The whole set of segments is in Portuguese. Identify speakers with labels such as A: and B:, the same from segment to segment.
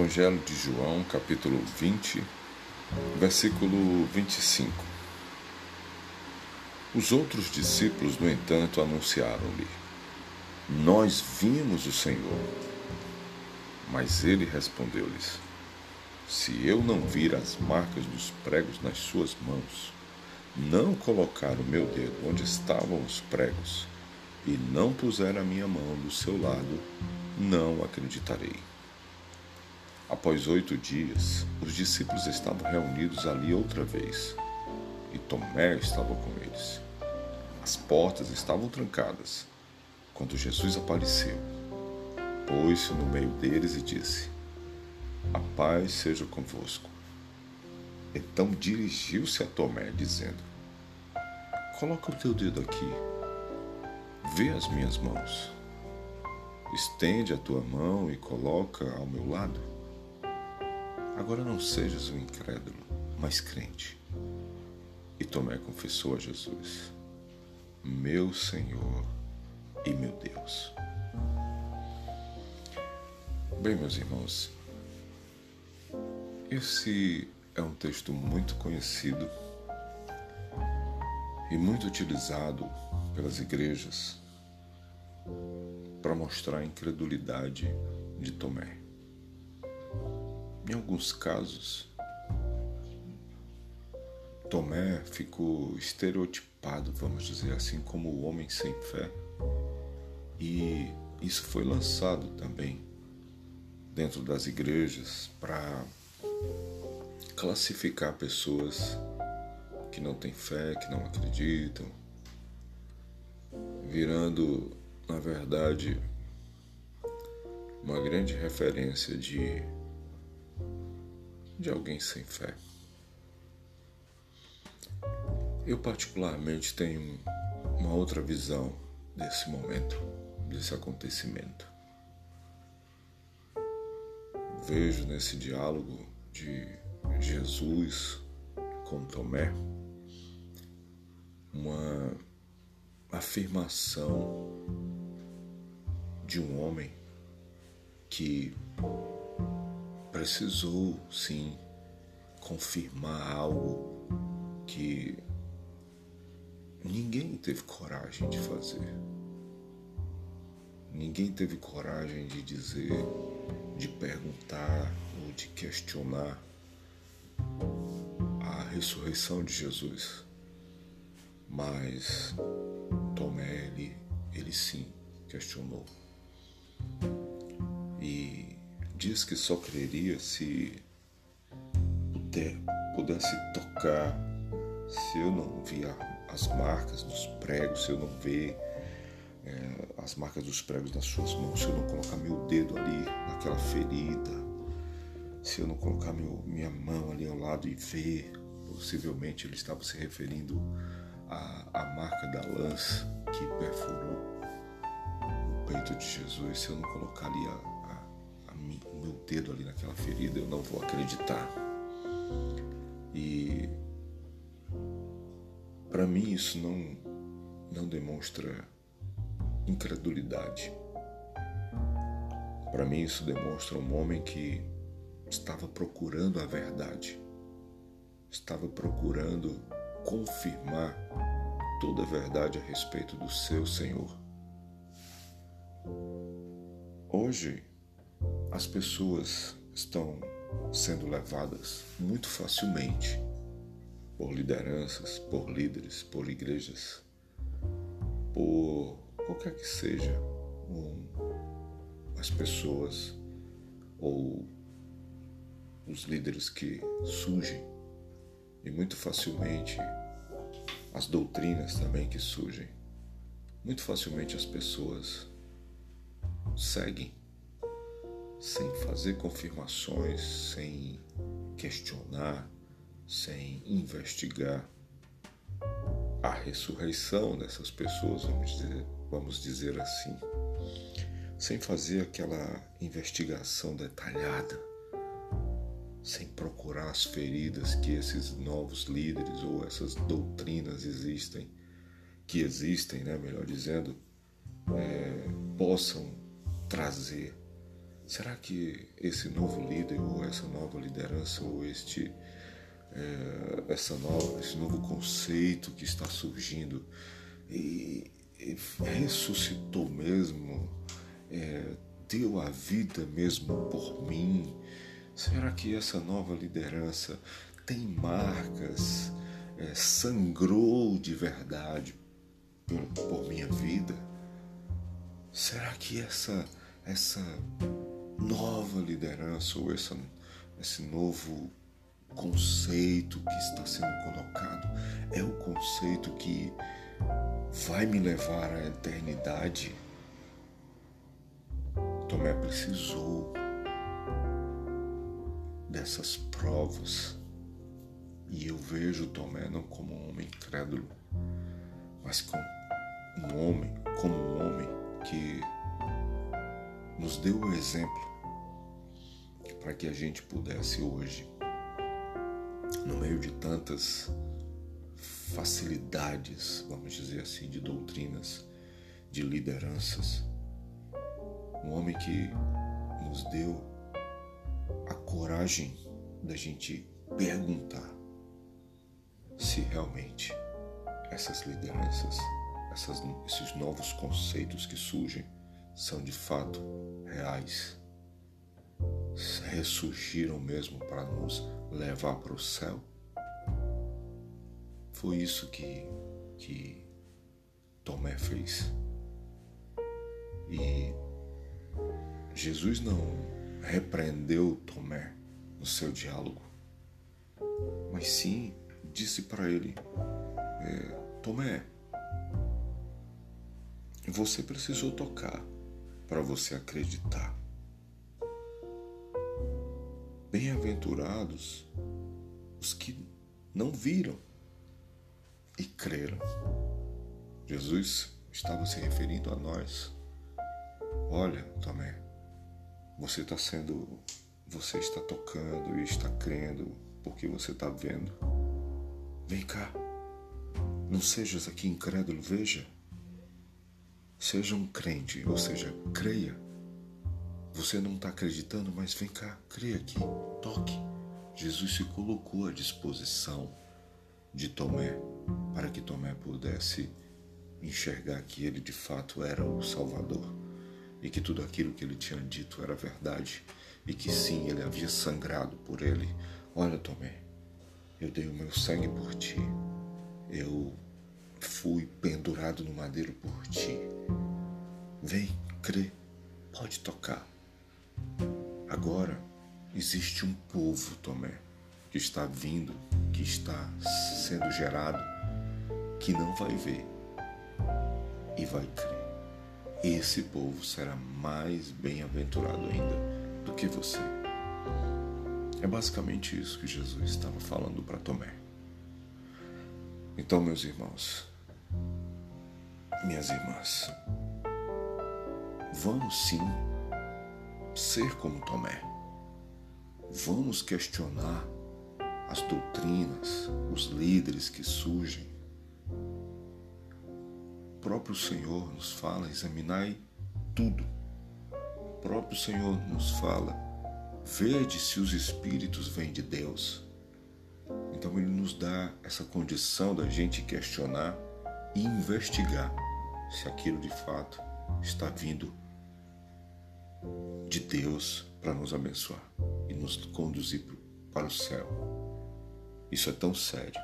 A: Evangelho de João, capítulo 20, versículo 25. Os outros discípulos, no entanto, anunciaram-lhe: Nós vimos o Senhor. Mas ele respondeu-lhes: Se eu não vir as marcas dos pregos nas suas mãos, não colocar o meu dedo onde estavam os pregos, e não puser a minha mão do seu lado, não acreditarei. Após oito dias, os discípulos estavam reunidos ali outra vez, e Tomé estava com eles. As portas estavam trancadas, quando Jesus apareceu. Pôs-se no meio deles e disse: A paz seja convosco. Então dirigiu-se a Tomé, dizendo: Coloca o teu dedo aqui, vê as minhas mãos. Estende a tua mão e coloca ao meu lado. Agora não sejas um incrédulo, mas crente. E Tomé confessou a Jesus: Meu Senhor e meu Deus. Bem, meus irmãos, esse é um texto muito conhecido e muito utilizado pelas igrejas para mostrar a incredulidade de Tomé. Em alguns casos, Tomé ficou estereotipado, vamos dizer assim, como o homem sem fé. E isso foi lançado também dentro das igrejas para classificar pessoas que não têm fé, que não acreditam, virando, na verdade, uma grande referência de de alguém sem fé. Eu, particularmente, tenho uma outra visão desse momento, desse acontecimento. Vejo nesse diálogo de Jesus com Tomé uma afirmação de um homem que precisou sim confirmar algo que ninguém teve coragem de fazer. Ninguém teve coragem de dizer, de perguntar ou de questionar a ressurreição de Jesus. Mas Tomé, ele, ele sim questionou. E diz que só creria se puder, pudesse tocar, se eu não via as marcas dos pregos, se eu não ver é, as marcas dos pregos nas suas mãos, se eu não colocar meu dedo ali naquela ferida, se eu não colocar meu, minha mão ali ao lado e ver, possivelmente ele estava se referindo à, à marca da lança que perfurou o peito de Jesus, se eu não colocar ali a, dedo ali naquela ferida, eu não vou acreditar. E para mim isso não não demonstra incredulidade. Para mim isso demonstra um homem que estava procurando a verdade. Estava procurando confirmar toda a verdade a respeito do seu Senhor. Hoje as pessoas estão sendo levadas muito facilmente por lideranças, por líderes, por igrejas, por qualquer que seja um, as pessoas ou os líderes que surgem e muito facilmente as doutrinas também que surgem. Muito facilmente as pessoas seguem sem fazer confirmações, sem questionar, sem investigar a ressurreição dessas pessoas, vamos dizer, vamos dizer assim, sem fazer aquela investigação detalhada, sem procurar as feridas que esses novos líderes ou essas doutrinas existem, que existem, né, melhor dizendo, é, possam trazer Será que esse novo líder, ou essa nova liderança, ou este, é, essa nova, esse novo conceito que está surgindo e, e ressuscitou mesmo, é, deu a vida mesmo por mim? Será que essa nova liderança tem marcas, é, sangrou de verdade por, por minha vida? Será que essa essa nova liderança ou essa, esse novo conceito que está sendo colocado é o conceito que vai me levar à eternidade. Tomé precisou dessas provas e eu vejo Tomé não como um homem incrédulo, mas como um homem, como um homem que nos deu o exemplo para que a gente pudesse hoje, no meio de tantas facilidades, vamos dizer assim, de doutrinas, de lideranças, um homem que nos deu a coragem da gente perguntar se realmente essas lideranças, essas, esses novos conceitos que surgem, são de fato reais, ressurgiram mesmo para nos levar para o céu. Foi isso que, que Tomé fez. E Jesus não repreendeu Tomé no seu diálogo, mas sim disse para ele: é, Tomé, você precisou tocar para você acreditar. Bem-aventurados os que não viram e creram. Jesus estava se referindo a nós. Olha, Tomé, você está sendo, você está tocando e está crendo porque você está vendo. Vem cá, não sejas aqui incrédulo, veja. Seja um crente, ou seja, creia. Você não está acreditando, mas vem cá, creia aqui, toque. Jesus se colocou à disposição de Tomé para que Tomé pudesse enxergar que ele de fato era o Salvador e que tudo aquilo que ele tinha dito era verdade e que sim, ele havia sangrado por ele. Olha, Tomé, eu dei o meu sangue por ti. Eu fui pendurado no madeiro por ti. Vem, crê, pode tocar. Agora existe um povo, Tomé, que está vindo, que está sendo gerado, que não vai ver e vai crer. Esse povo será mais bem-aventurado ainda do que você. É basicamente isso que Jesus estava falando para Tomé. Então, meus irmãos, minhas irmãs, vamos sim ser como Tomé. Vamos questionar as doutrinas, os líderes que surgem. O próprio Senhor nos fala: examinai tudo. O próprio Senhor nos fala: vede se os espíritos vêm de Deus. Então ele nos dá essa condição da gente questionar e investigar se aquilo de fato está vindo de Deus para nos abençoar e nos conduzir para o céu. Isso é tão sério,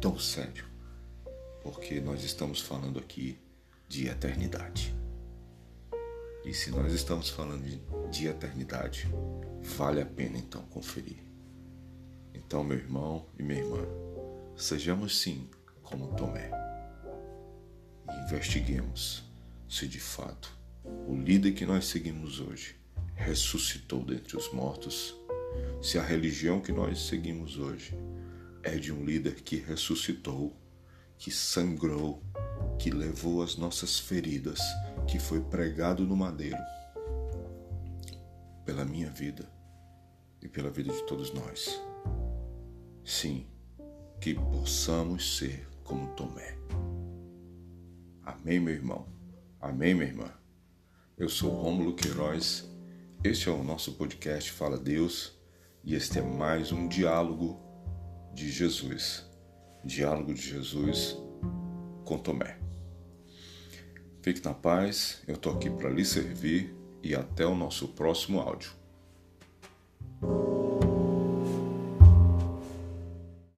A: tão sério, porque nós estamos falando aqui de eternidade. E se nós estamos falando de, de eternidade, vale a pena então conferir. Então, meu irmão e minha irmã, sejamos sim como Tomé e investiguemos se de fato o líder que nós seguimos hoje ressuscitou dentre os mortos, se a religião que nós seguimos hoje é de um líder que ressuscitou, que sangrou, que levou as nossas feridas, que foi pregado no madeiro pela minha vida e pela vida de todos nós. Sim, que possamos ser como Tomé. Amém, meu irmão? Amém, minha irmã? Eu sou Rômulo Queiroz, Este é o nosso podcast Fala Deus e este é mais um diálogo de Jesus. Diálogo de Jesus com Tomé. Fique na paz, eu estou aqui para lhe servir e até o nosso próximo áudio.